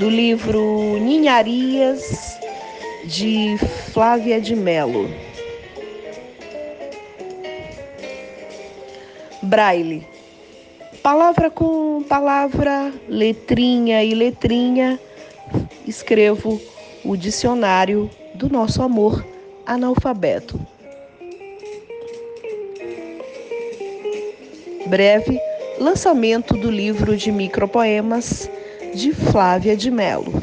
do livro Ninharias de Flávia de Melo. Braille. Palavra com palavra, letrinha e letrinha, escrevo o dicionário do nosso amor analfabeto. Breve lançamento do livro de micropoemas de Flávia de Melo.